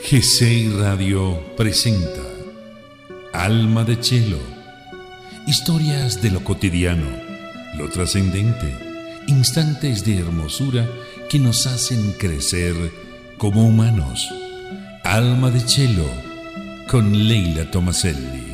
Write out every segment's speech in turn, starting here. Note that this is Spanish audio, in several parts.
GCI Radio presenta Alma de Chelo. Historias de lo cotidiano, lo trascendente, instantes de hermosura que nos hacen crecer como humanos. Alma de Chelo con Leila Tomaselli.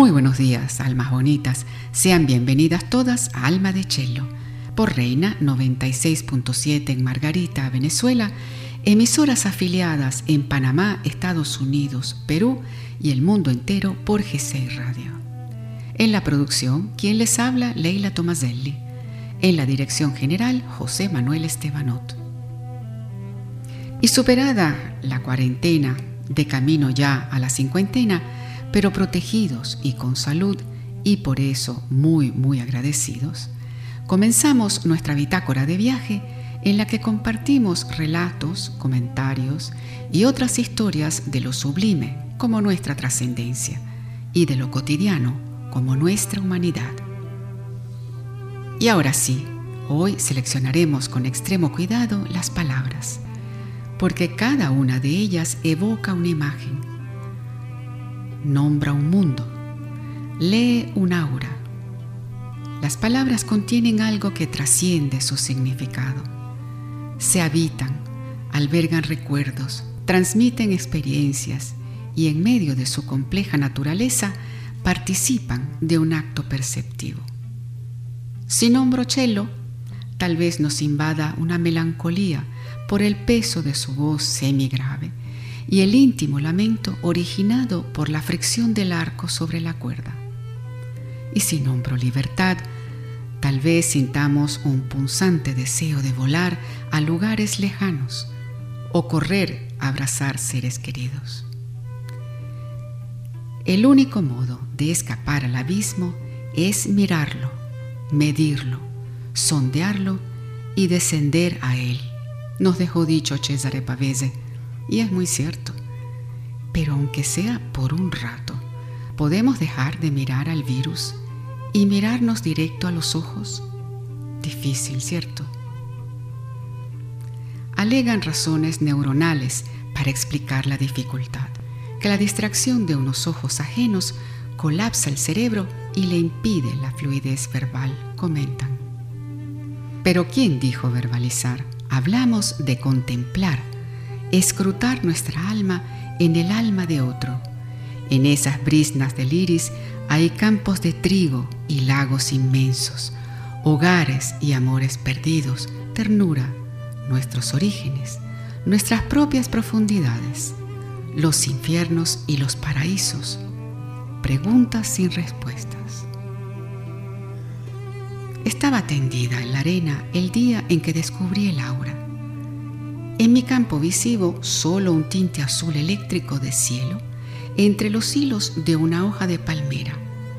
Muy buenos días, almas bonitas. Sean bienvenidas todas a Alma de Chelo, por Reina 96.7 en Margarita, Venezuela, emisoras afiliadas en Panamá, Estados Unidos, Perú y el mundo entero por G6 Radio. En la producción, quien les habla, Leila Tomaselli. En la dirección general, José Manuel Estebanot. Y superada la cuarentena, de camino ya a la cincuentena, pero protegidos y con salud y por eso muy, muy agradecidos, comenzamos nuestra bitácora de viaje en la que compartimos relatos, comentarios y otras historias de lo sublime como nuestra trascendencia y de lo cotidiano como nuestra humanidad. Y ahora sí, hoy seleccionaremos con extremo cuidado las palabras, porque cada una de ellas evoca una imagen nombra un mundo, lee un aura. Las palabras contienen algo que trasciende su significado. Se habitan, albergan recuerdos, transmiten experiencias y en medio de su compleja naturaleza participan de un acto perceptivo. Si nombro Chelo, tal vez nos invada una melancolía por el peso de su voz semi-grave y el íntimo lamento originado por la fricción del arco sobre la cuerda. Y si nombro libertad, tal vez sintamos un punzante deseo de volar a lugares lejanos o correr a abrazar seres queridos. El único modo de escapar al abismo es mirarlo, medirlo, sondearlo y descender a él, nos dejó dicho Cesare Pavese y es muy cierto. Pero aunque sea por un rato, ¿podemos dejar de mirar al virus y mirarnos directo a los ojos? Difícil, ¿cierto? Alegan razones neuronales para explicar la dificultad, que la distracción de unos ojos ajenos colapsa el cerebro y le impide la fluidez verbal, comentan. Pero ¿quién dijo verbalizar? Hablamos de contemplar escrutar nuestra alma en el alma de otro. En esas brisnas del iris hay campos de trigo y lagos inmensos, hogares y amores perdidos, ternura, nuestros orígenes, nuestras propias profundidades, los infiernos y los paraísos, preguntas sin respuestas. Estaba tendida en la arena el día en que descubrí el aura en mi campo visivo solo un tinte azul eléctrico de cielo entre los hilos de una hoja de palmera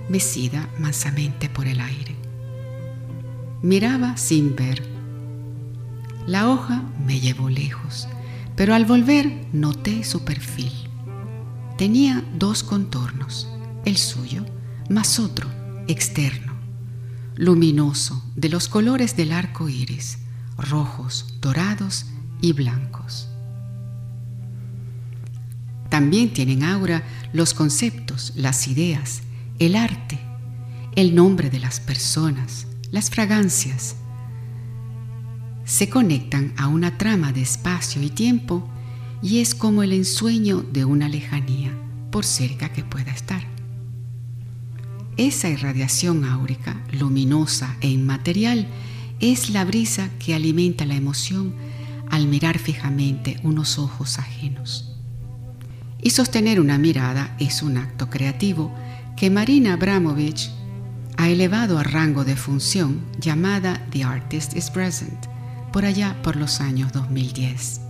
mecida mansamente por el aire. Miraba sin ver. La hoja me llevó lejos, pero al volver noté su perfil. Tenía dos contornos, el suyo más otro, externo, luminoso, de los colores del arco iris, rojos, dorados y blancos. También tienen aura los conceptos, las ideas, el arte, el nombre de las personas, las fragancias. Se conectan a una trama de espacio y tiempo y es como el ensueño de una lejanía, por cerca que pueda estar. Esa irradiación áurica, luminosa e inmaterial, es la brisa que alimenta la emoción al mirar fijamente unos ojos ajenos. Y sostener una mirada es un acto creativo que Marina Abramovich ha elevado a rango de función llamada The Artist is Present, por allá por los años 2010.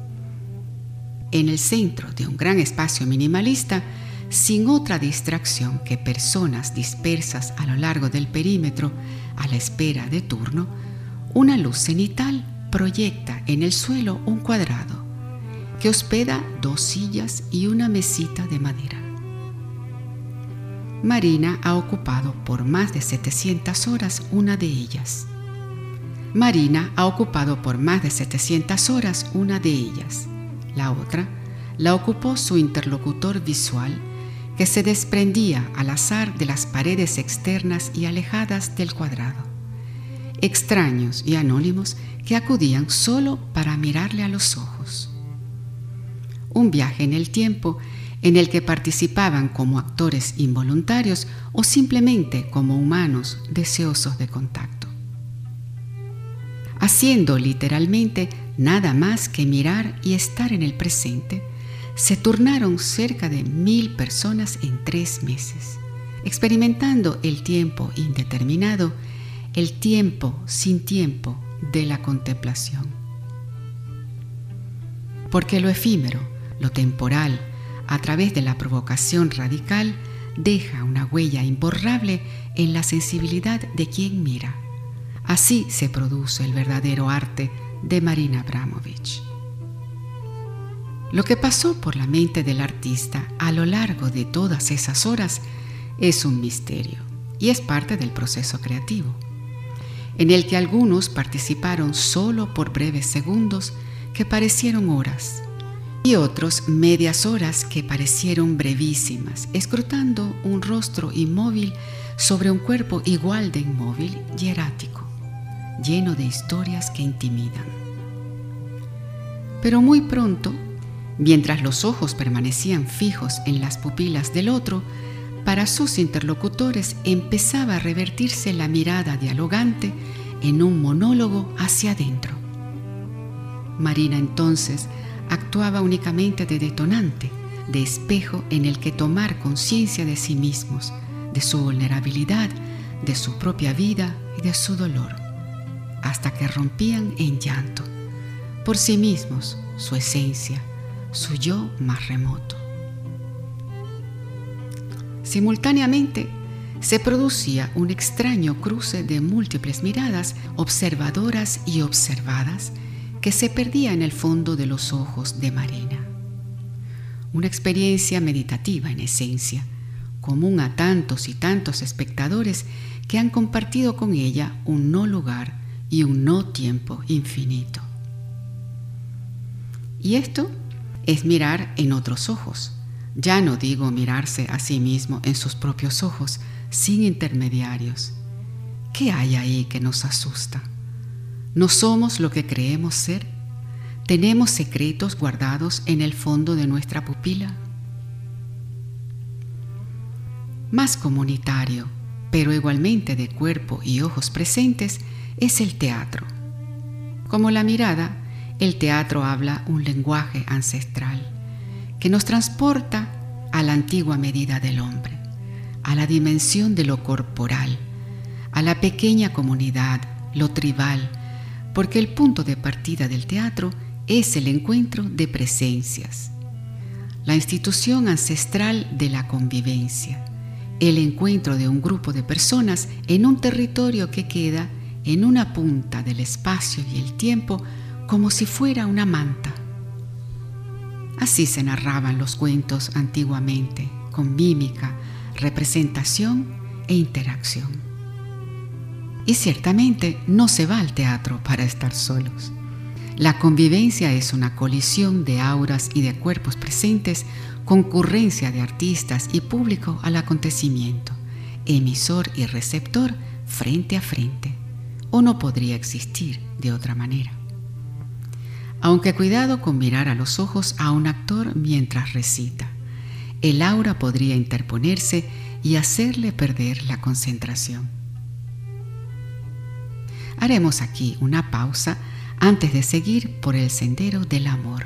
En el centro de un gran espacio minimalista, sin otra distracción que personas dispersas a lo largo del perímetro a la espera de turno, una luz cenital proyecta en el suelo un cuadrado que hospeda dos sillas y una mesita de madera. Marina ha ocupado por más de 700 horas una de ellas. Marina ha ocupado por más de 700 horas una de ellas. La otra la ocupó su interlocutor visual que se desprendía al azar de las paredes externas y alejadas del cuadrado. Extraños y anónimos que acudían solo para mirarle a los ojos. Un viaje en el tiempo en el que participaban como actores involuntarios o simplemente como humanos deseosos de contacto. Haciendo literalmente nada más que mirar y estar en el presente, se turnaron cerca de mil personas en tres meses, experimentando el tiempo indeterminado, el tiempo sin tiempo de la contemplación. Porque lo efímero, lo temporal, a través de la provocación radical, deja una huella imborrable en la sensibilidad de quien mira. Así se produce el verdadero arte de Marina Abramovich. Lo que pasó por la mente del artista a lo largo de todas esas horas es un misterio y es parte del proceso creativo, en el que algunos participaron solo por breves segundos que parecieron horas y otros medias horas que parecieron brevísimas, escrutando un rostro inmóvil sobre un cuerpo igual de inmóvil y erático, lleno de historias que intimidan. Pero muy pronto, mientras los ojos permanecían fijos en las pupilas del otro, para sus interlocutores empezaba a revertirse la mirada dialogante en un monólogo hacia adentro. Marina entonces actuaba únicamente de detonante, de espejo en el que tomar conciencia de sí mismos, de su vulnerabilidad, de su propia vida y de su dolor, hasta que rompían en llanto, por sí mismos, su esencia, su yo más remoto. Simultáneamente, se producía un extraño cruce de múltiples miradas observadoras y observadas que se perdía en el fondo de los ojos de Marina. Una experiencia meditativa en esencia, común a tantos y tantos espectadores que han compartido con ella un no lugar y un no tiempo infinito. Y esto es mirar en otros ojos. Ya no digo mirarse a sí mismo en sus propios ojos, sin intermediarios. ¿Qué hay ahí que nos asusta? ¿No somos lo que creemos ser? ¿Tenemos secretos guardados en el fondo de nuestra pupila? Más comunitario, pero igualmente de cuerpo y ojos presentes, es el teatro. Como la mirada, el teatro habla un lenguaje ancestral que nos transporta a la antigua medida del hombre, a la dimensión de lo corporal, a la pequeña comunidad, lo tribal, porque el punto de partida del teatro es el encuentro de presencias, la institución ancestral de la convivencia, el encuentro de un grupo de personas en un territorio que queda en una punta del espacio y el tiempo como si fuera una manta. Así se narraban los cuentos antiguamente, con mímica, representación e interacción. Y ciertamente no se va al teatro para estar solos. La convivencia es una colisión de auras y de cuerpos presentes, concurrencia de artistas y público al acontecimiento, emisor y receptor frente a frente, o no podría existir de otra manera. Aunque cuidado con mirar a los ojos a un actor mientras recita, el aura podría interponerse y hacerle perder la concentración. Haremos aquí una pausa antes de seguir por el sendero del amor.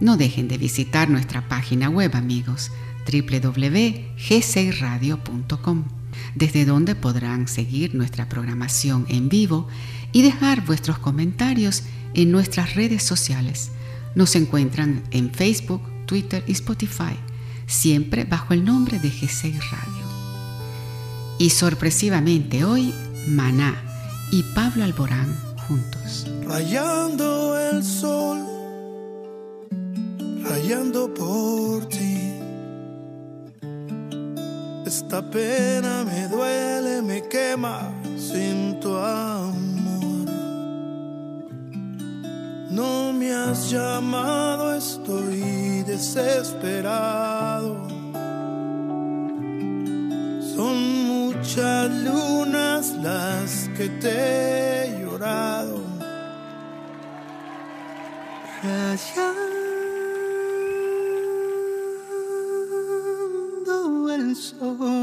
No dejen de visitar nuestra página web amigos www.g6radio.com, desde donde podrán seguir nuestra programación en vivo y dejar vuestros comentarios en nuestras redes sociales. Nos encuentran en Facebook, Twitter y Spotify, siempre bajo el nombre de G6 Radio. Y sorpresivamente hoy, Maná y Pablo Alborán juntos. Rayando el sol, rayando por ti. Esta pena me duele, me quema sin tu amor. No me has llamado, estoy desesperado. Son muchas lunas las que te he llorado. Rayando el sol.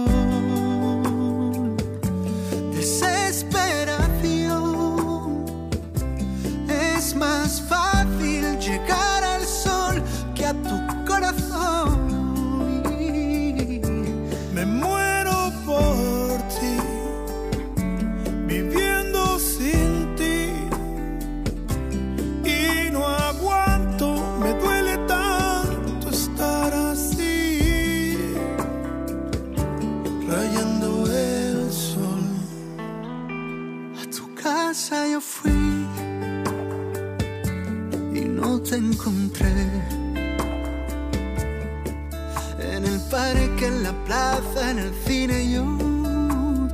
Te encontré. En el parque, en la plaza, en el cine yo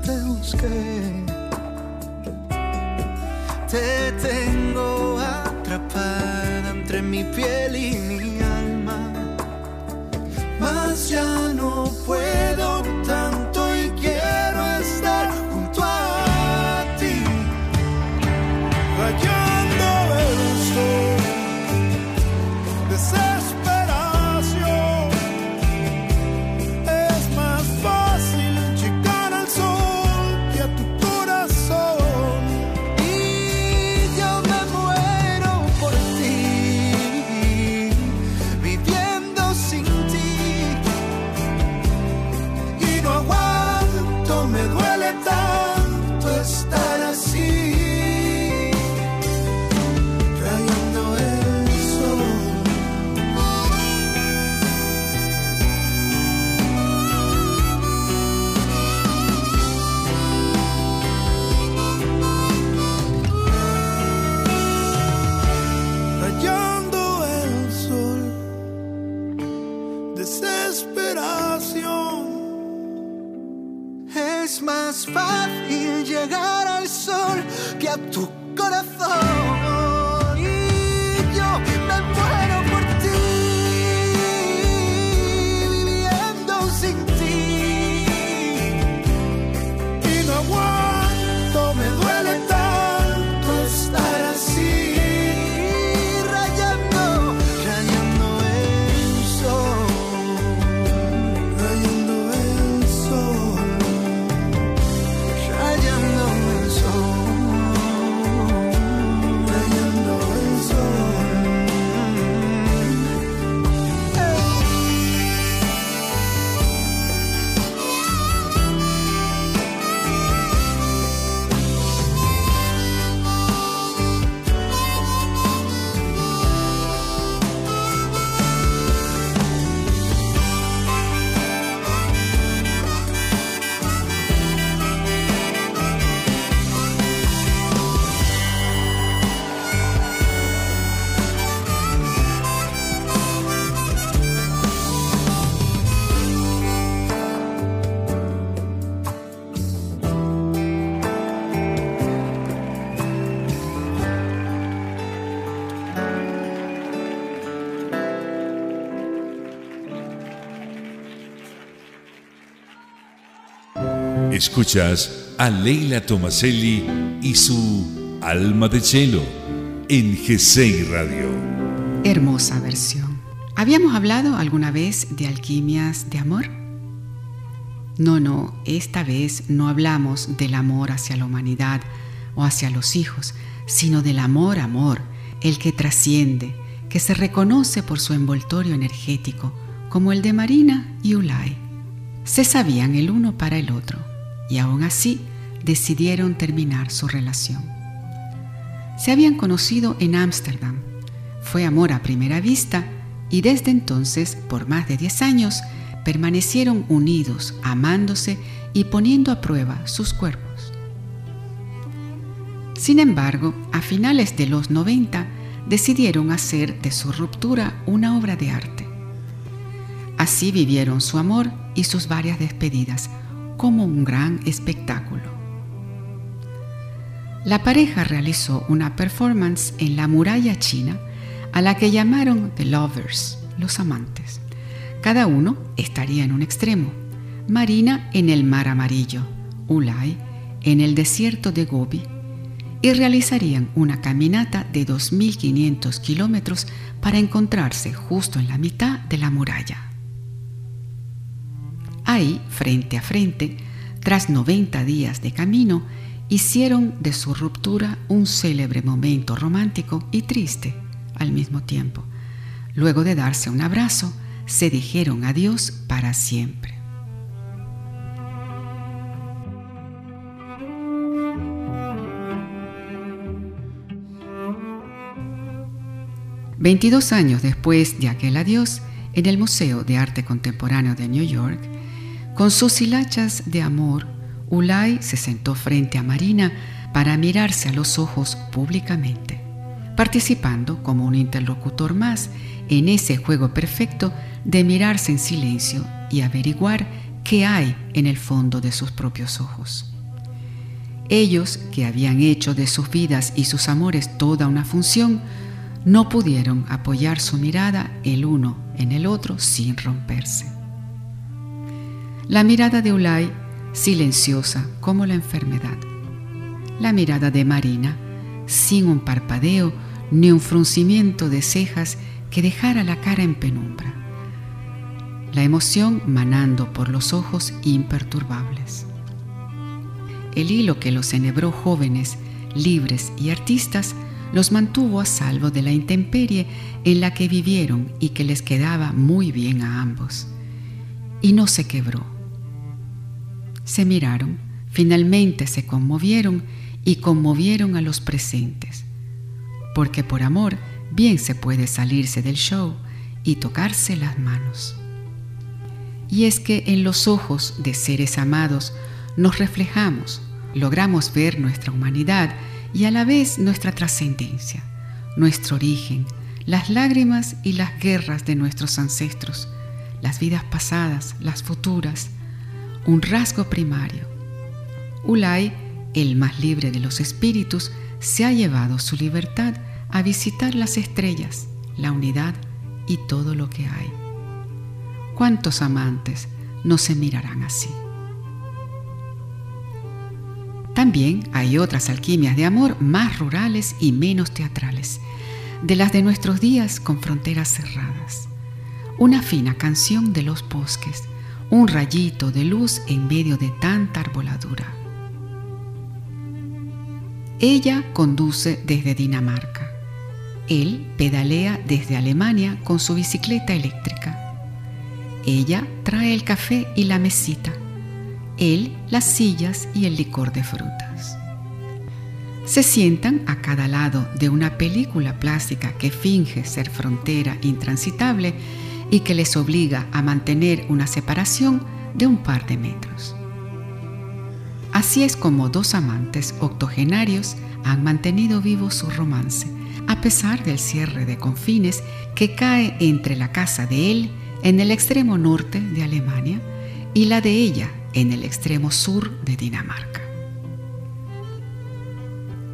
te busqué. Te tengo atrapada entre mi piel y mi alma. Mas ya no puedo Escuchas a Leila Tomaselli y su Alma de Cielo en G6 Radio. Hermosa versión. ¿Habíamos hablado alguna vez de alquimias de amor? No, no, esta vez no hablamos del amor hacia la humanidad o hacia los hijos, sino del amor, amor, el que trasciende, que se reconoce por su envoltorio energético, como el de Marina y Ulay. Se sabían el uno para el otro y aún así decidieron terminar su relación. Se habían conocido en Ámsterdam. Fue amor a primera vista y desde entonces, por más de 10 años, permanecieron unidos, amándose y poniendo a prueba sus cuerpos. Sin embargo, a finales de los 90, decidieron hacer de su ruptura una obra de arte. Así vivieron su amor y sus varias despedidas como un gran espectáculo. La pareja realizó una performance en la muralla china a la que llamaron The Lovers, los amantes. Cada uno estaría en un extremo. Marina en el mar amarillo, Ulay en el desierto de Gobi y realizarían una caminata de 2.500 kilómetros para encontrarse justo en la mitad de la muralla. Ahí, frente a frente, tras 90 días de camino, hicieron de su ruptura un célebre momento romántico y triste al mismo tiempo. Luego de darse un abrazo, se dijeron adiós para siempre. 22 años después de aquel adiós, en el Museo de Arte Contemporáneo de New York, con sus hilachas de amor, Ulay se sentó frente a Marina para mirarse a los ojos públicamente, participando como un interlocutor más en ese juego perfecto de mirarse en silencio y averiguar qué hay en el fondo de sus propios ojos. Ellos, que habían hecho de sus vidas y sus amores toda una función, no pudieron apoyar su mirada el uno en el otro sin romperse. La mirada de Ulay, silenciosa como la enfermedad. La mirada de Marina, sin un parpadeo ni un fruncimiento de cejas que dejara la cara en penumbra. La emoción manando por los ojos imperturbables. El hilo que los enhebró jóvenes, libres y artistas los mantuvo a salvo de la intemperie en la que vivieron y que les quedaba muy bien a ambos. Y no se quebró. Se miraron, finalmente se conmovieron y conmovieron a los presentes, porque por amor bien se puede salirse del show y tocarse las manos. Y es que en los ojos de seres amados nos reflejamos, logramos ver nuestra humanidad y a la vez nuestra trascendencia, nuestro origen, las lágrimas y las guerras de nuestros ancestros, las vidas pasadas, las futuras, un rasgo primario. Ulay, el más libre de los espíritus, se ha llevado su libertad a visitar las estrellas, la unidad y todo lo que hay. ¿Cuántos amantes no se mirarán así? También hay otras alquimias de amor más rurales y menos teatrales, de las de nuestros días con fronteras cerradas. Una fina canción de los bosques, un rayito de luz en medio de tanta arboladura. Ella conduce desde Dinamarca. Él pedalea desde Alemania con su bicicleta eléctrica. Ella trae el café y la mesita él las sillas y el licor de frutas. Se sientan a cada lado de una película plástica que finge ser frontera intransitable y que les obliga a mantener una separación de un par de metros. Así es como dos amantes octogenarios han mantenido vivo su romance, a pesar del cierre de confines que cae entre la casa de él en el extremo norte de Alemania y la de ella en el extremo sur de Dinamarca.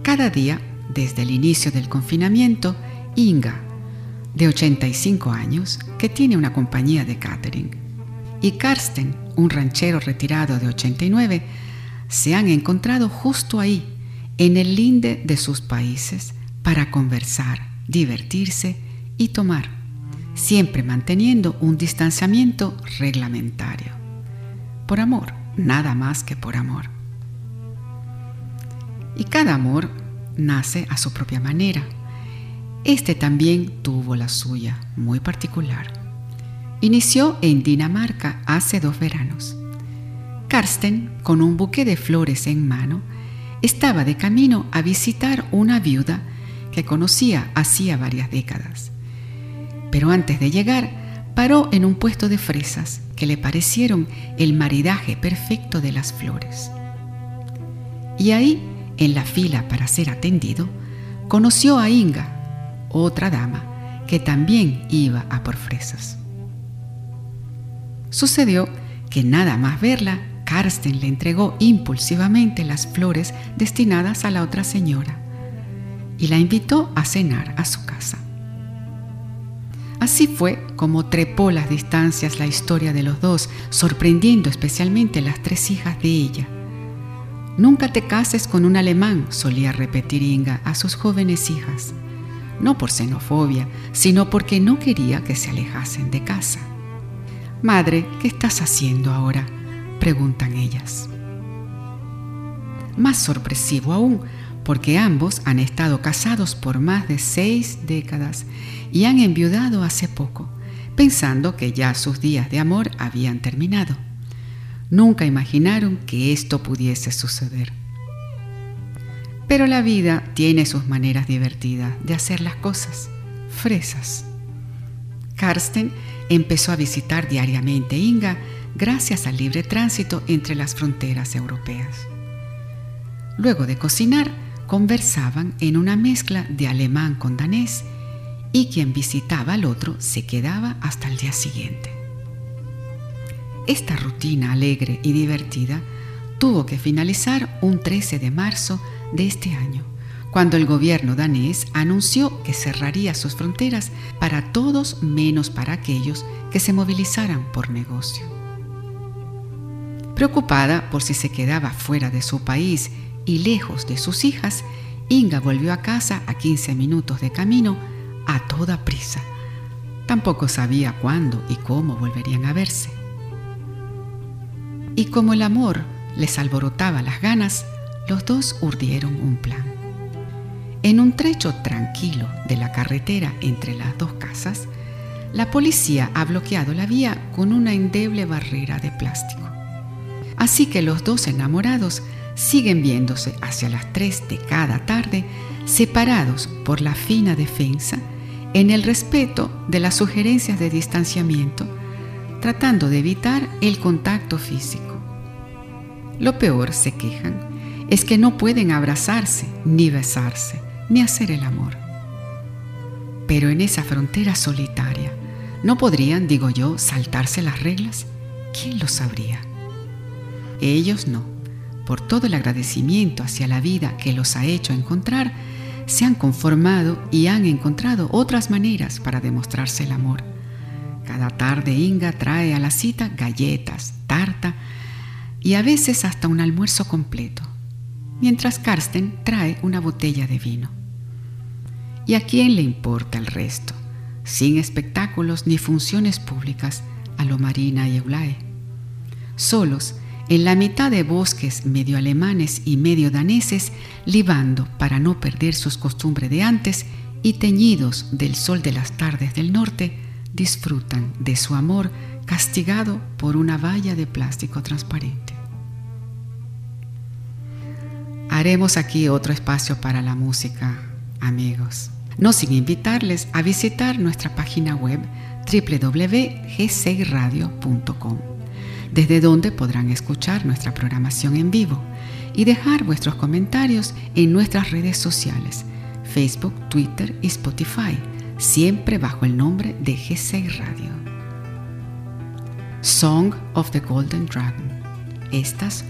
Cada día, desde el inicio del confinamiento, Inga, de 85 años, que tiene una compañía de catering, y Karsten, un ranchero retirado de 89, se han encontrado justo ahí, en el linde de sus países, para conversar, divertirse y tomar, siempre manteniendo un distanciamiento reglamentario por amor, nada más que por amor. Y cada amor nace a su propia manera. Este también tuvo la suya, muy particular. Inició en Dinamarca hace dos veranos. Karsten, con un buque de flores en mano, estaba de camino a visitar una viuda que conocía hacía varias décadas. Pero antes de llegar, paró en un puesto de fresas que le parecieron el maridaje perfecto de las flores. Y ahí, en la fila para ser atendido, conoció a Inga, otra dama, que también iba a por fresas. Sucedió que nada más verla, Karsten le entregó impulsivamente las flores destinadas a la otra señora y la invitó a cenar a su casa. Así fue como trepó las distancias la historia de los dos, sorprendiendo especialmente las tres hijas de ella. Nunca te cases con un alemán, solía repetir Inga a sus jóvenes hijas, no por xenofobia, sino porque no quería que se alejasen de casa. Madre, ¿qué estás haciendo ahora? preguntan ellas. Más sorpresivo aún, porque ambos han estado casados por más de seis décadas y han enviudado hace poco, pensando que ya sus días de amor habían terminado. Nunca imaginaron que esto pudiese suceder. Pero la vida tiene sus maneras divertidas de hacer las cosas, fresas. Karsten empezó a visitar diariamente Inga gracias al libre tránsito entre las fronteras europeas. Luego de cocinar, conversaban en una mezcla de alemán con danés y quien visitaba al otro se quedaba hasta el día siguiente. Esta rutina alegre y divertida tuvo que finalizar un 13 de marzo de este año, cuando el gobierno danés anunció que cerraría sus fronteras para todos menos para aquellos que se movilizaran por negocio. Preocupada por si se quedaba fuera de su país y lejos de sus hijas, Inga volvió a casa a 15 minutos de camino a toda prisa. Tampoco sabía cuándo y cómo volverían a verse. Y como el amor les alborotaba las ganas, los dos urdieron un plan. En un trecho tranquilo de la carretera entre las dos casas, la policía ha bloqueado la vía con una endeble barrera de plástico. Así que los dos enamorados siguen viéndose hacia las 3 de cada tarde, separados por la fina defensa, en el respeto de las sugerencias de distanciamiento, tratando de evitar el contacto físico. Lo peor, se quejan, es que no pueden abrazarse, ni besarse, ni hacer el amor. Pero en esa frontera solitaria, ¿no podrían, digo yo, saltarse las reglas? ¿Quién lo sabría? Ellos no por todo el agradecimiento hacia la vida que los ha hecho encontrar, se han conformado y han encontrado otras maneras para demostrarse el amor. Cada tarde Inga trae a la cita galletas, tarta y a veces hasta un almuerzo completo, mientras Karsten trae una botella de vino. ¿Y a quién le importa el resto? Sin espectáculos ni funciones públicas a lo Marina y Eulae. Solos, en la mitad de bosques medio alemanes y medio daneses, libando para no perder sus costumbres de antes y teñidos del sol de las tardes del norte, disfrutan de su amor castigado por una valla de plástico transparente. Haremos aquí otro espacio para la música, amigos, no sin invitarles a visitar nuestra página web www.g6radio.com desde donde podrán escuchar nuestra programación en vivo y dejar vuestros comentarios en nuestras redes sociales, Facebook, Twitter y Spotify, siempre bajo el nombre de G6 Radio. Song of the Golden Dragon. Estas.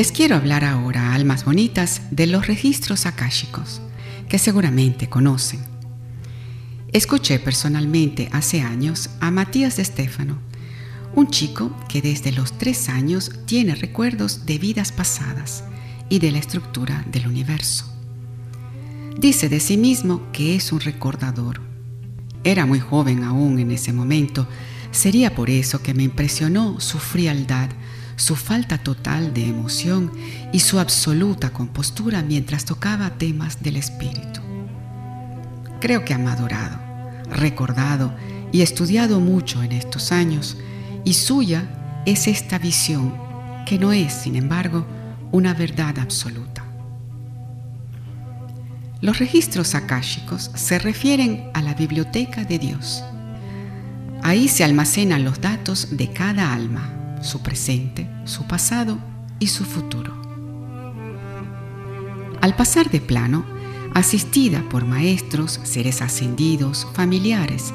Les quiero hablar ahora, almas bonitas, de los registros akáshicos, que seguramente conocen. Escuché personalmente hace años a Matías de Stefano, un chico que desde los tres años tiene recuerdos de vidas pasadas y de la estructura del universo. Dice de sí mismo que es un recordador. Era muy joven aún en ese momento, sería por eso que me impresionó su frialdad, su falta total de emoción y su absoluta compostura mientras tocaba temas del espíritu. Creo que ha madurado, recordado y estudiado mucho en estos años, y suya es esta visión que no es, sin embargo, una verdad absoluta. Los registros akáshicos se refieren a la biblioteca de Dios. Ahí se almacenan los datos de cada alma, su presente, su pasado y su futuro. Al pasar de plano, asistida por maestros, seres ascendidos, familiares,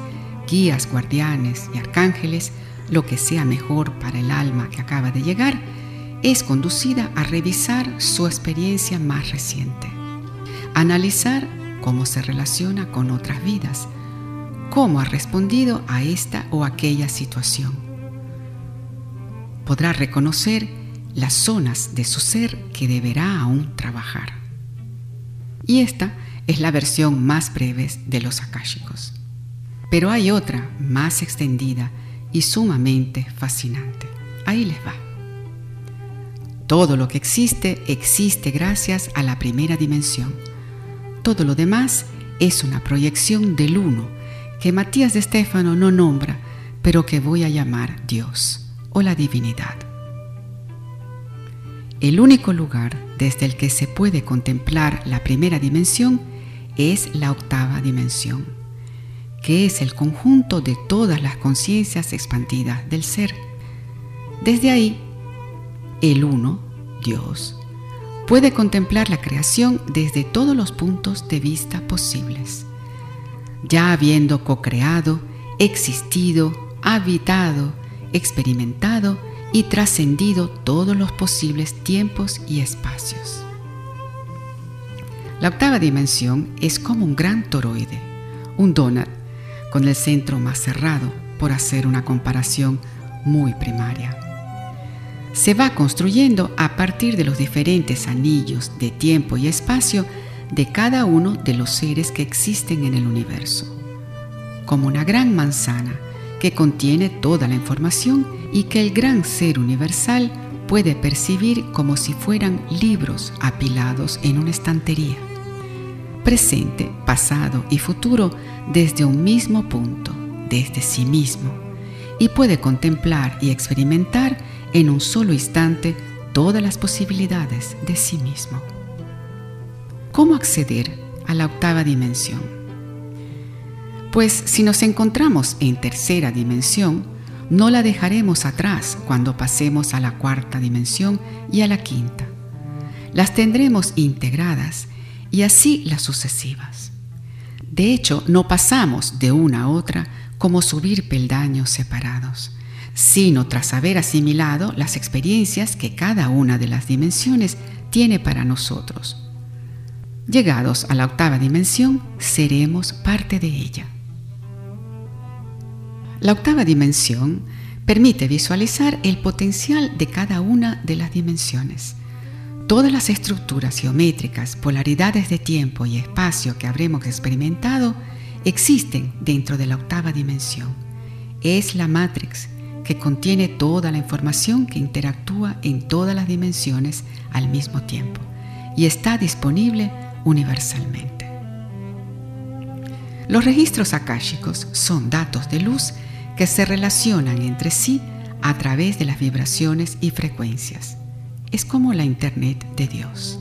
guías, guardianes y arcángeles, lo que sea mejor para el alma que acaba de llegar, es conducida a revisar su experiencia más reciente, analizar cómo se relaciona con otras vidas, cómo ha respondido a esta o aquella situación. Podrá reconocer las zonas de su ser que deberá aún trabajar. Y esta es la versión más breve de los akáshicos. Pero hay otra más extendida y sumamente fascinante. Ahí les va. Todo lo que existe existe gracias a la primera dimensión. Todo lo demás es una proyección del uno que Matías de Estéfano no nombra, pero que voy a llamar Dios o la divinidad. El único lugar desde el que se puede contemplar la primera dimensión es la octava dimensión, que es el conjunto de todas las conciencias expandidas del ser. Desde ahí el uno, Dios, puede contemplar la creación desde todos los puntos de vista posibles. Ya habiendo co-creado, existido, habitado, experimentado y trascendido todos los posibles tiempos y espacios. La octava dimensión es como un gran toroide, un donut con el centro más cerrado, por hacer una comparación muy primaria se va construyendo a partir de los diferentes anillos de tiempo y espacio de cada uno de los seres que existen en el universo, como una gran manzana que contiene toda la información y que el gran ser universal puede percibir como si fueran libros apilados en una estantería. Presente, pasado y futuro desde un mismo punto, desde sí mismo, y puede contemplar y experimentar en un solo instante todas las posibilidades de sí mismo. ¿Cómo acceder a la octava dimensión? Pues si nos encontramos en tercera dimensión, no la dejaremos atrás cuando pasemos a la cuarta dimensión y a la quinta. Las tendremos integradas y así las sucesivas. De hecho, no pasamos de una a otra como subir peldaños separados sino tras haber asimilado las experiencias que cada una de las dimensiones tiene para nosotros. Llegados a la octava dimensión, seremos parte de ella. La octava dimensión permite visualizar el potencial de cada una de las dimensiones. Todas las estructuras geométricas, polaridades de tiempo y espacio que habremos experimentado existen dentro de la octava dimensión. Es la matrix que contiene toda la información que interactúa en todas las dimensiones al mismo tiempo y está disponible universalmente. Los registros akáshicos son datos de luz que se relacionan entre sí a través de las vibraciones y frecuencias. Es como la Internet de Dios.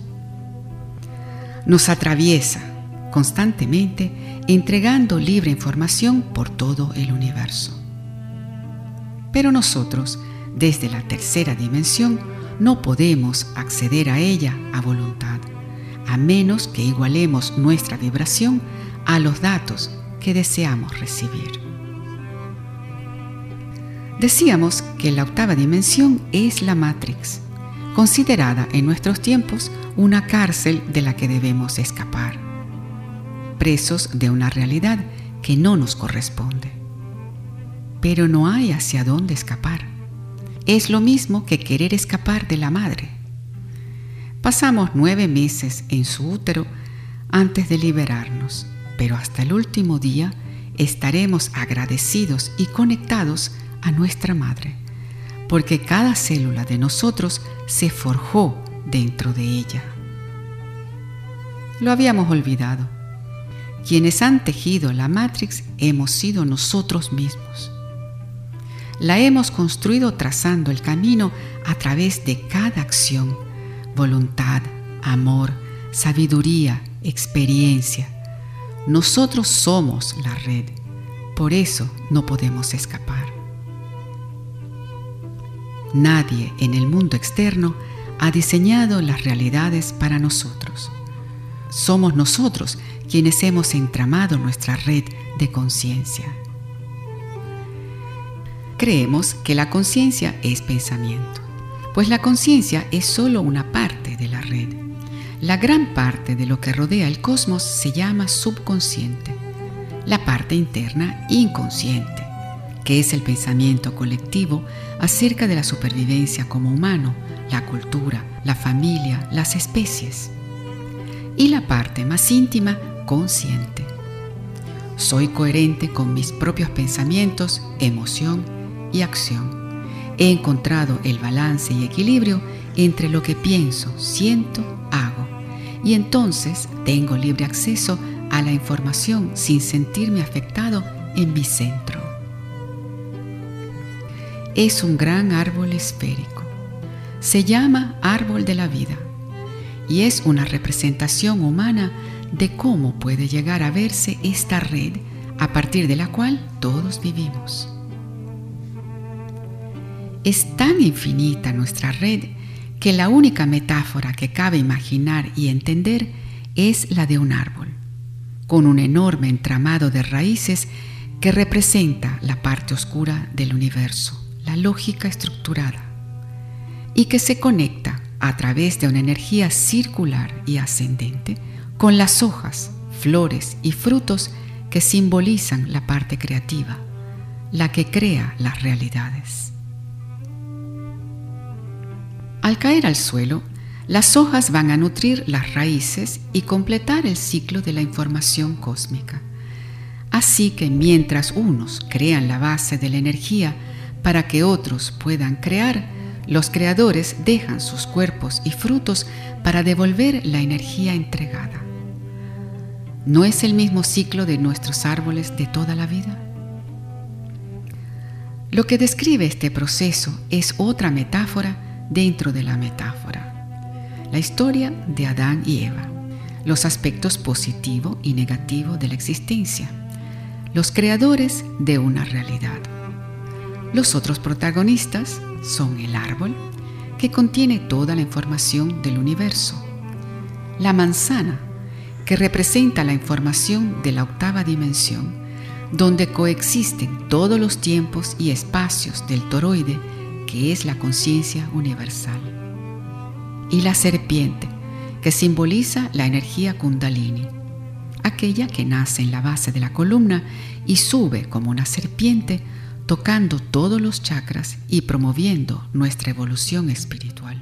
Nos atraviesa constantemente entregando libre información por todo el universo. Pero nosotros, desde la tercera dimensión, no podemos acceder a ella a voluntad, a menos que igualemos nuestra vibración a los datos que deseamos recibir. Decíamos que la octava dimensión es la Matrix, considerada en nuestros tiempos una cárcel de la que debemos escapar, presos de una realidad que no nos corresponde. Pero no hay hacia dónde escapar. Es lo mismo que querer escapar de la madre. Pasamos nueve meses en su útero antes de liberarnos, pero hasta el último día estaremos agradecidos y conectados a nuestra madre, porque cada célula de nosotros se forjó dentro de ella. Lo habíamos olvidado. Quienes han tejido la Matrix hemos sido nosotros mismos. La hemos construido trazando el camino a través de cada acción, voluntad, amor, sabiduría, experiencia. Nosotros somos la red, por eso no podemos escapar. Nadie en el mundo externo ha diseñado las realidades para nosotros. Somos nosotros quienes hemos entramado nuestra red de conciencia. Creemos que la conciencia es pensamiento, pues la conciencia es solo una parte de la red. La gran parte de lo que rodea el cosmos se llama subconsciente, la parte interna inconsciente que es el pensamiento colectivo acerca de la supervivencia como humano, la cultura, la familia, las especies. Y la parte más íntima, consciente. Soy coherente con mis propios pensamientos, emoción y acción. He encontrado el balance y equilibrio entre lo que pienso, siento, hago. Y entonces tengo libre acceso a la información sin sentirme afectado en mi centro es un gran árbol esférico. Se llama árbol de la vida y es una representación humana de cómo puede llegar a verse esta red a partir de la cual todos vivimos. Es tan infinita nuestra red que la única metáfora que cabe imaginar y entender es la de un árbol, con un enorme entramado de raíces que representa la parte oscura del universo la lógica estructurada y que se conecta a través de una energía circular y ascendente con las hojas, flores y frutos que simbolizan la parte creativa, la que crea las realidades. Al caer al suelo, las hojas van a nutrir las raíces y completar el ciclo de la información cósmica. Así que mientras unos crean la base de la energía para que otros puedan crear, los creadores dejan sus cuerpos y frutos para devolver la energía entregada. ¿No es el mismo ciclo de nuestros árboles de toda la vida? Lo que describe este proceso es otra metáfora dentro de la metáfora. La historia de Adán y Eva, los aspectos positivo y negativo de la existencia, los creadores de una realidad. Los otros protagonistas son el árbol, que contiene toda la información del universo, la manzana, que representa la información de la octava dimensión, donde coexisten todos los tiempos y espacios del toroide, que es la conciencia universal, y la serpiente, que simboliza la energía kundalini, aquella que nace en la base de la columna y sube como una serpiente tocando todos los chakras y promoviendo nuestra evolución espiritual.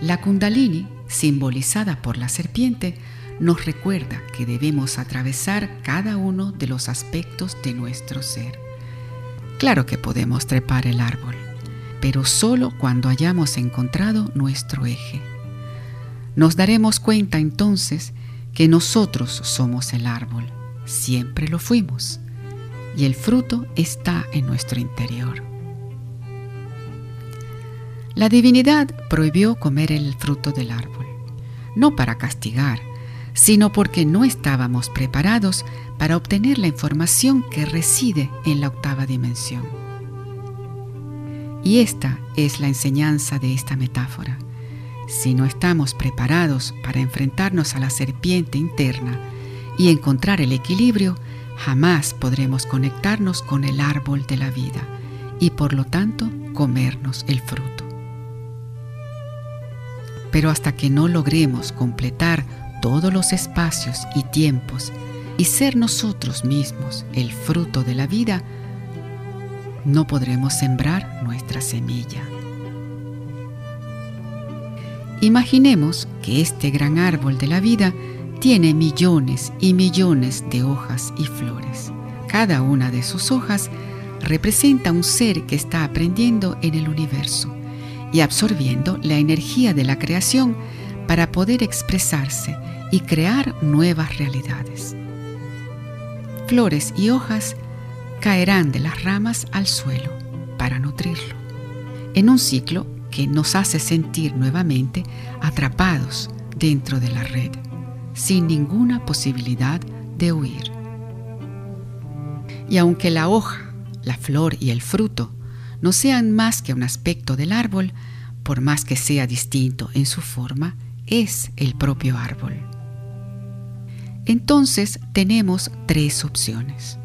La kundalini, simbolizada por la serpiente, nos recuerda que debemos atravesar cada uno de los aspectos de nuestro ser. Claro que podemos trepar el árbol, pero solo cuando hayamos encontrado nuestro eje. Nos daremos cuenta entonces que nosotros somos el árbol, siempre lo fuimos y el fruto está en nuestro interior. La divinidad prohibió comer el fruto del árbol, no para castigar, sino porque no estábamos preparados para obtener la información que reside en la octava dimensión. Y esta es la enseñanza de esta metáfora. Si no estamos preparados para enfrentarnos a la serpiente interna y encontrar el equilibrio, jamás podremos conectarnos con el árbol de la vida y por lo tanto comernos el fruto. Pero hasta que no logremos completar todos los espacios y tiempos y ser nosotros mismos el fruto de la vida, no podremos sembrar nuestra semilla. Imaginemos que este gran árbol de la vida tiene millones y millones de hojas y flores. Cada una de sus hojas representa un ser que está aprendiendo en el universo y absorbiendo la energía de la creación para poder expresarse y crear nuevas realidades. Flores y hojas caerán de las ramas al suelo para nutrirlo, en un ciclo que nos hace sentir nuevamente atrapados dentro de la red, sin ninguna posibilidad de huir. Y aunque la hoja, la flor y el fruto no sean más que un aspecto del árbol, por más que sea distinto en su forma, es el propio árbol. Entonces tenemos tres opciones.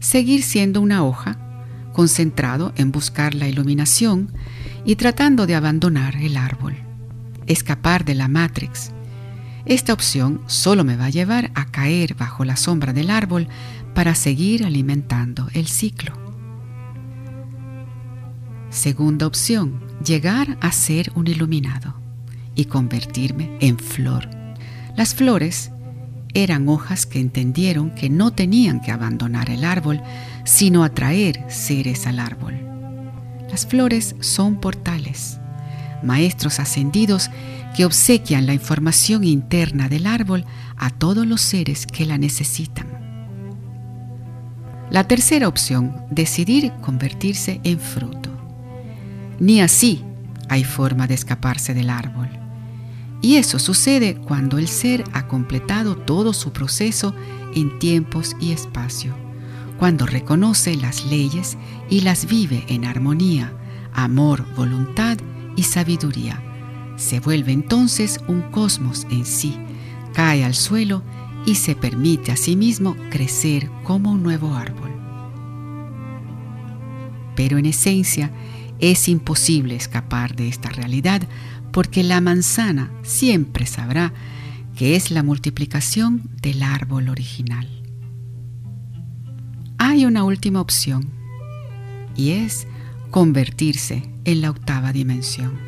Seguir siendo una hoja, concentrado en buscar la iluminación y tratando de abandonar el árbol. Escapar de la Matrix. Esta opción solo me va a llevar a caer bajo la sombra del árbol para seguir alimentando el ciclo. Segunda opción, llegar a ser un iluminado y convertirme en flor. Las flores eran hojas que entendieron que no tenían que abandonar el árbol, sino atraer seres al árbol. Las flores son portales, maestros ascendidos que obsequian la información interna del árbol a todos los seres que la necesitan. La tercera opción, decidir convertirse en fruto. Ni así hay forma de escaparse del árbol. Y eso sucede cuando el ser ha completado todo su proceso en tiempos y espacio, cuando reconoce las leyes y las vive en armonía, amor, voluntad y sabiduría. Se vuelve entonces un cosmos en sí, cae al suelo y se permite a sí mismo crecer como un nuevo árbol. Pero en esencia es imposible escapar de esta realidad porque la manzana siempre sabrá que es la multiplicación del árbol original. Hay una última opción y es convertirse en la octava dimensión.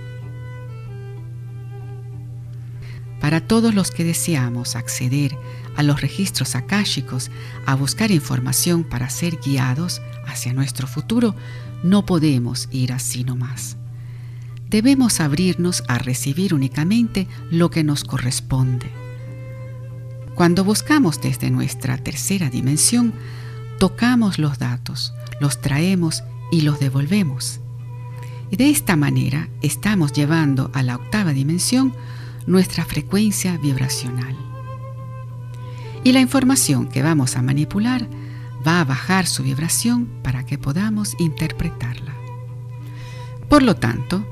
Para todos los que deseamos acceder a los registros akáshicos a buscar información para ser guiados hacia nuestro futuro, no podemos ir así nomás debemos abrirnos a recibir únicamente lo que nos corresponde. Cuando buscamos desde nuestra tercera dimensión, tocamos los datos, los traemos y los devolvemos. Y de esta manera estamos llevando a la octava dimensión nuestra frecuencia vibracional. Y la información que vamos a manipular va a bajar su vibración para que podamos interpretarla. Por lo tanto,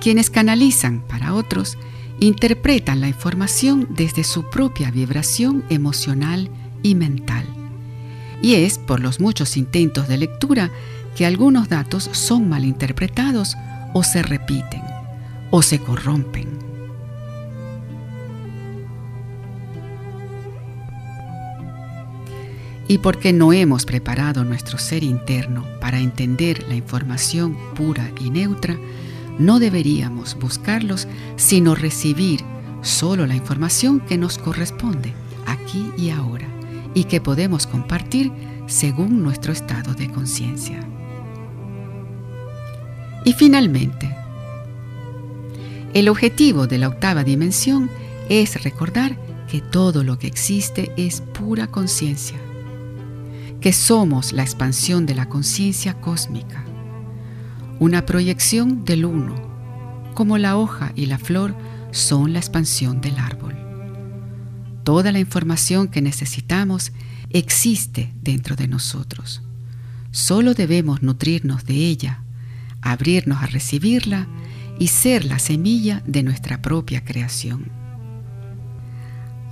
quienes canalizan para otros interpretan la información desde su propia vibración emocional y mental. Y es por los muchos intentos de lectura que algunos datos son malinterpretados o se repiten o se corrompen. Y porque no hemos preparado nuestro ser interno para entender la información pura y neutra, no deberíamos buscarlos, sino recibir solo la información que nos corresponde aquí y ahora y que podemos compartir según nuestro estado de conciencia. Y finalmente, el objetivo de la octava dimensión es recordar que todo lo que existe es pura conciencia, que somos la expansión de la conciencia cósmica una proyección del uno, como la hoja y la flor son la expansión del árbol. Toda la información que necesitamos existe dentro de nosotros. Solo debemos nutrirnos de ella, abrirnos a recibirla y ser la semilla de nuestra propia creación.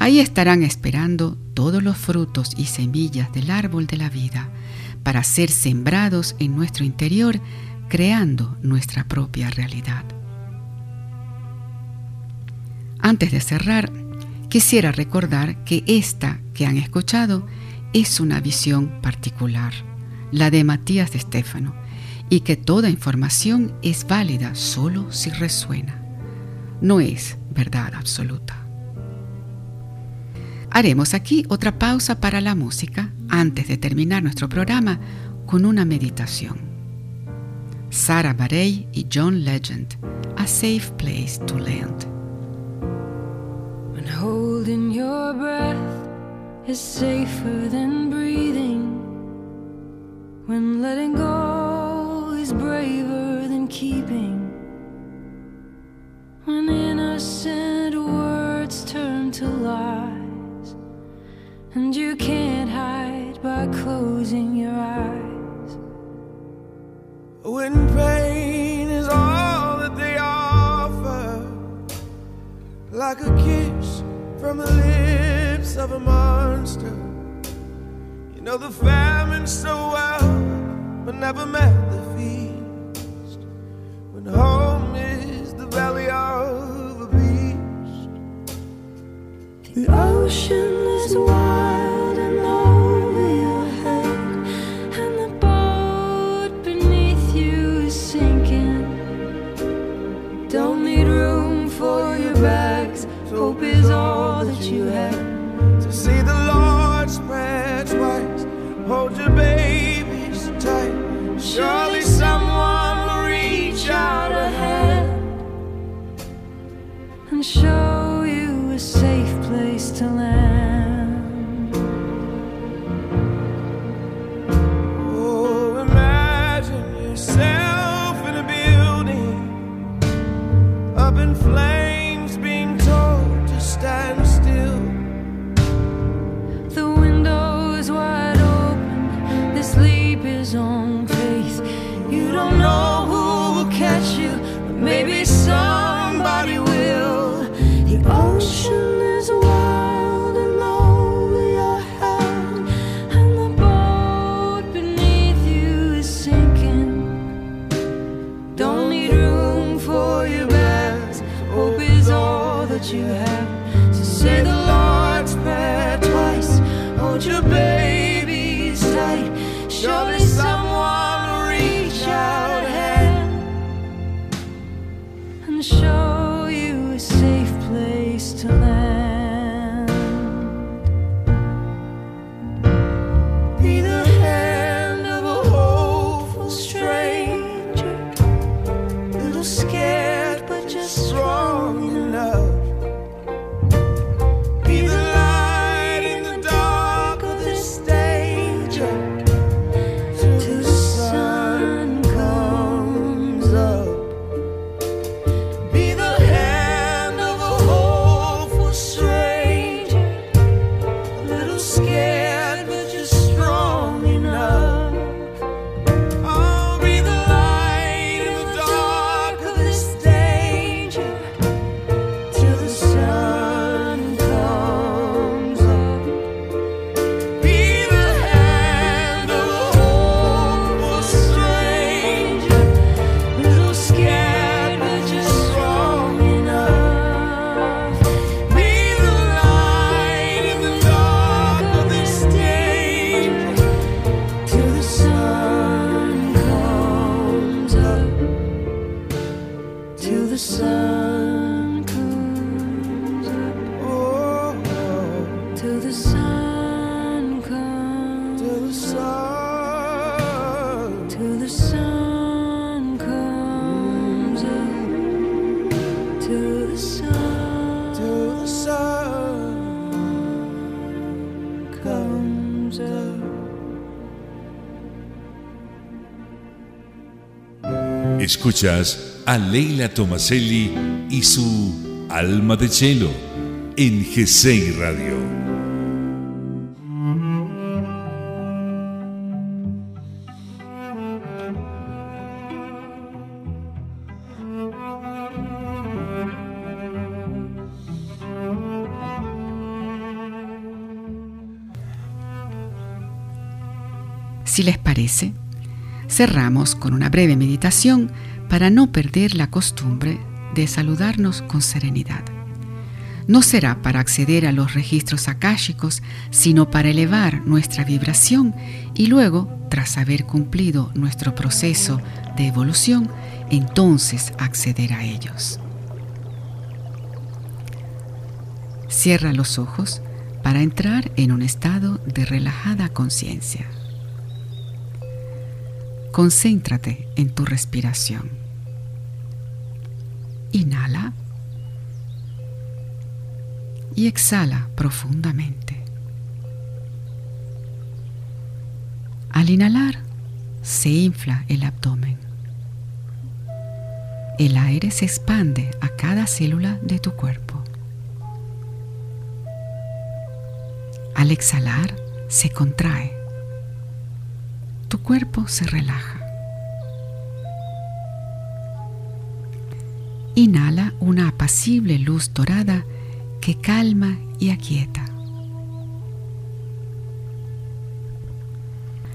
Ahí estarán esperando todos los frutos y semillas del árbol de la vida para ser sembrados en nuestro interior creando nuestra propia realidad. Antes de cerrar, quisiera recordar que esta que han escuchado es una visión particular, la de Matías de Estéfano, y que toda información es válida solo si resuena. No es verdad absoluta. Haremos aquí otra pausa para la música antes de terminar nuestro programa con una meditación. Sarah Barey y John Legend, A Safe Place to Land. When holding your breath is safer than breathing. When letting go is braver than keeping. From the lips of a monster. You know the famine so well, but never met the feast. When home is the belly of a beast, The ocean is wild your babies A Leila Tomaselli y su Alma de Chelo en G6 Radio. Si les parece, cerramos con una breve meditación para no perder la costumbre de saludarnos con serenidad. no será para acceder a los registros akáshicos, sino para elevar nuestra vibración y luego, tras haber cumplido nuestro proceso de evolución, entonces acceder a ellos. Cierra los ojos para entrar en un estado de relajada conciencia. Concéntrate en tu respiración. Inhala y exhala profundamente. Al inhalar, se infla el abdomen. El aire se expande a cada célula de tu cuerpo. Al exhalar, se contrae. Tu cuerpo se relaja. Inhala una apacible luz dorada que calma y aquieta.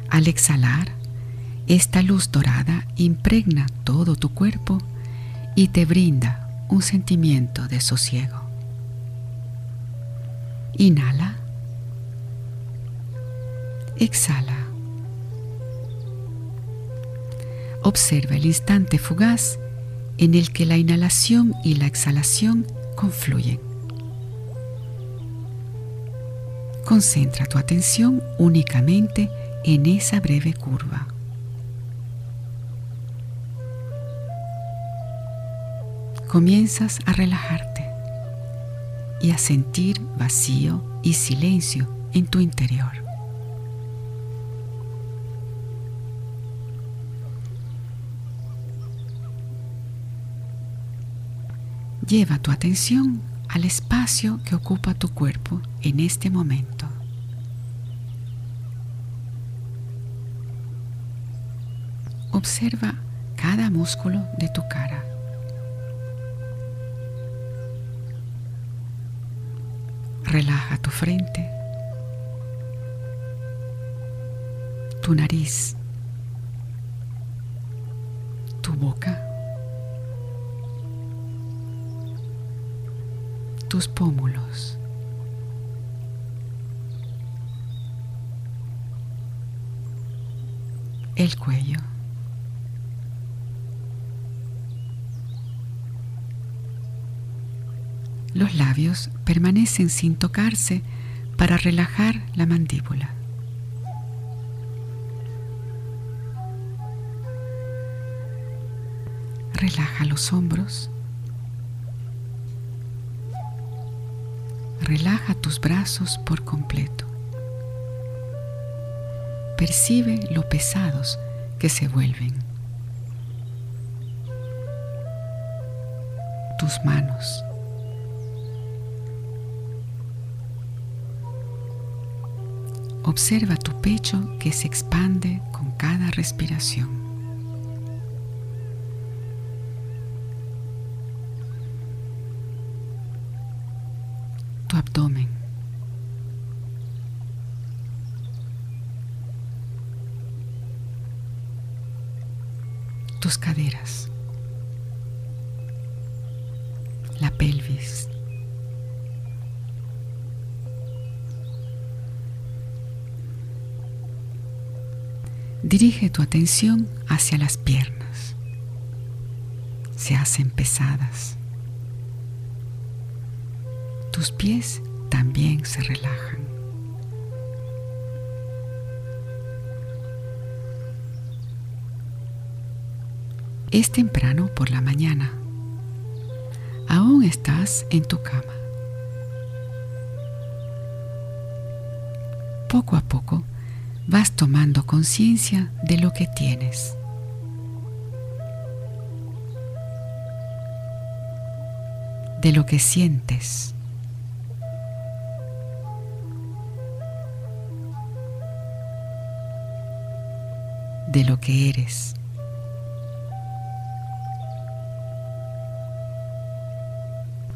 Al exhalar, esta luz dorada impregna todo tu cuerpo y te brinda un sentimiento de sosiego. Inhala. Exhala. Observa el instante fugaz en el que la inhalación y la exhalación confluyen. Concentra tu atención únicamente en esa breve curva. Comienzas a relajarte y a sentir vacío y silencio en tu interior. Lleva tu atención al espacio que ocupa tu cuerpo en este momento. Observa cada músculo de tu cara. Relaja tu frente, tu nariz, tu boca tus pómulos. El cuello. Los labios permanecen sin tocarse para relajar la mandíbula. Relaja los hombros relaja tus brazos por completo. Percibe lo pesados que se vuelven. Tus manos. Observa tu pecho que se expande con cada respiración. Tus caderas. La pelvis. Dirige tu atención hacia las piernas. Se hacen pesadas tus pies también se relajan. Es temprano por la mañana. Aún estás en tu cama. Poco a poco vas tomando conciencia de lo que tienes. De lo que sientes. De lo que eres.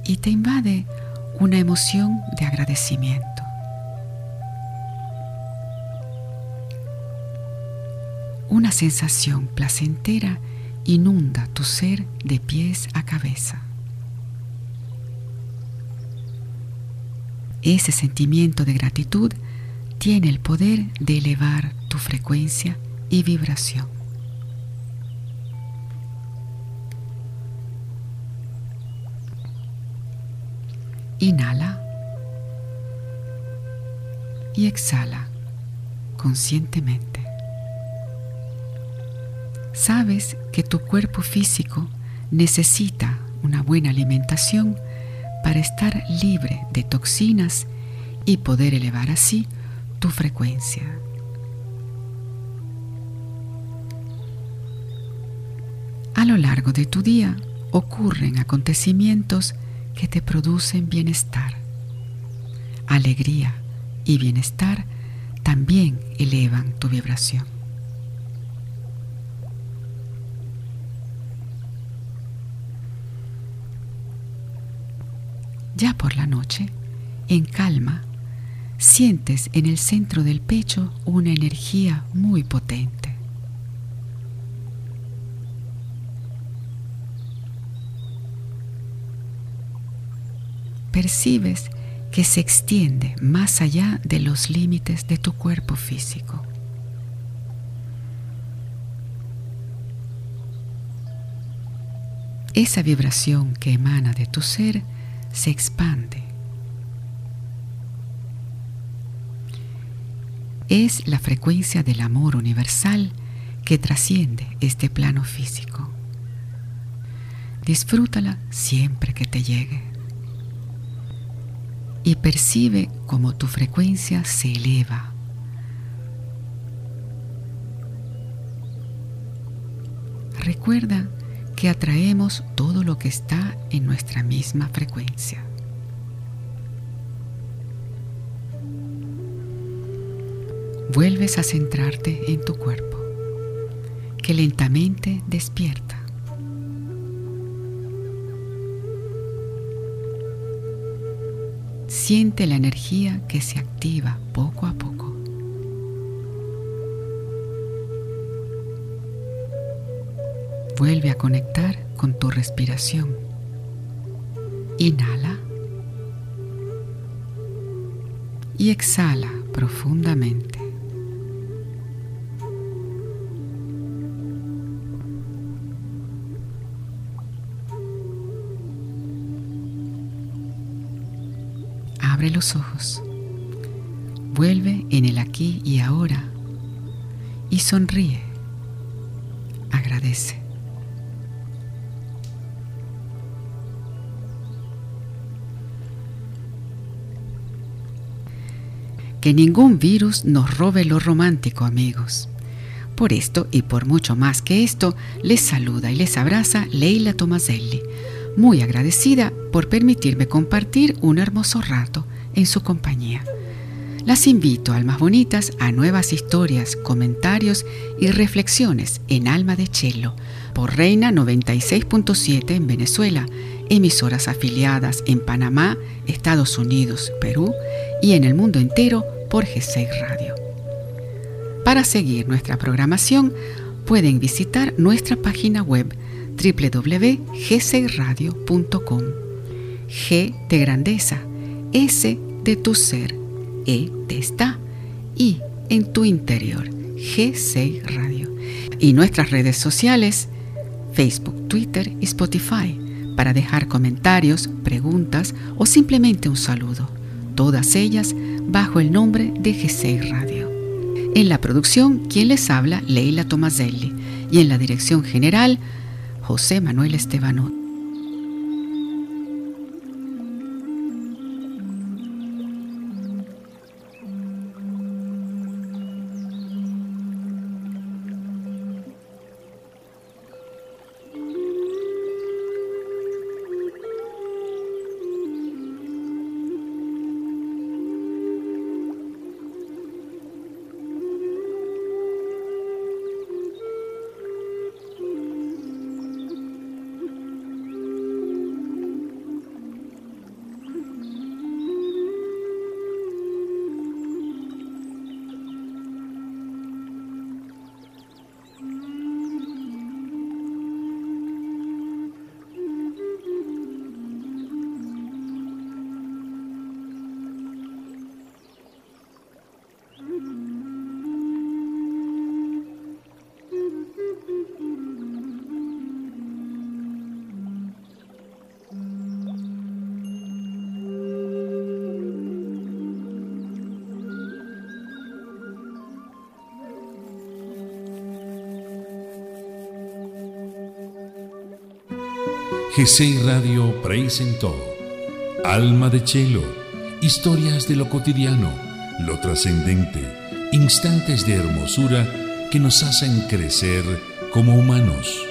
Y te invade una emoción de agradecimiento. Una sensación placentera inunda tu ser de pies a cabeza. Ese sentimiento de gratitud tiene el poder de elevar tu frecuencia y vibración. Inhala y exhala conscientemente. Sabes que tu cuerpo físico necesita una buena alimentación para estar libre de toxinas y poder elevar así tu frecuencia. Lo largo de tu día ocurren acontecimientos que te producen bienestar. Alegría y bienestar también elevan tu vibración. Ya por la noche, en calma, sientes en el centro del pecho una energía muy potente. Percibes que se extiende más allá de los límites de tu cuerpo físico. Esa vibración que emana de tu ser se expande. Es la frecuencia del amor universal que trasciende este plano físico. Disfrútala siempre que te llegue y percibe cómo tu frecuencia se eleva. Recuerda que atraemos todo lo que está en nuestra misma frecuencia. Vuelves a centrarte en tu cuerpo, que lentamente despierta. Siente la energía que se activa poco a poco. Vuelve a conectar con tu respiración. Inhala y exhala profundamente. Ojos. Vuelve en el aquí y ahora y sonríe. Agradece. Que ningún virus nos robe lo romántico, amigos. Por esto y por mucho más que esto, les saluda y les abraza Leila Tomaselli, muy agradecida por permitirme compartir un hermoso rato en su compañía. Las invito, almas bonitas, a nuevas historias, comentarios y reflexiones en Alma de Chelo por Reina 96.7 en Venezuela, emisoras afiliadas en Panamá, Estados Unidos, Perú y en el mundo entero por G6 Radio. Para seguir nuestra programación, pueden visitar nuestra página web www.g6radio.com. G de grandeza, S de tu ser, E de está y en tu interior, G6 Radio. Y nuestras redes sociales, Facebook, Twitter y Spotify, para dejar comentarios, preguntas o simplemente un saludo. Todas ellas bajo el nombre de G6 Radio. En la producción, quien les habla, Leila Tomaselli. Y en la dirección general, José Manuel Estebanot. GCI Radio presentó Alma de Chelo, historias de lo cotidiano, lo trascendente, instantes de hermosura que nos hacen crecer como humanos.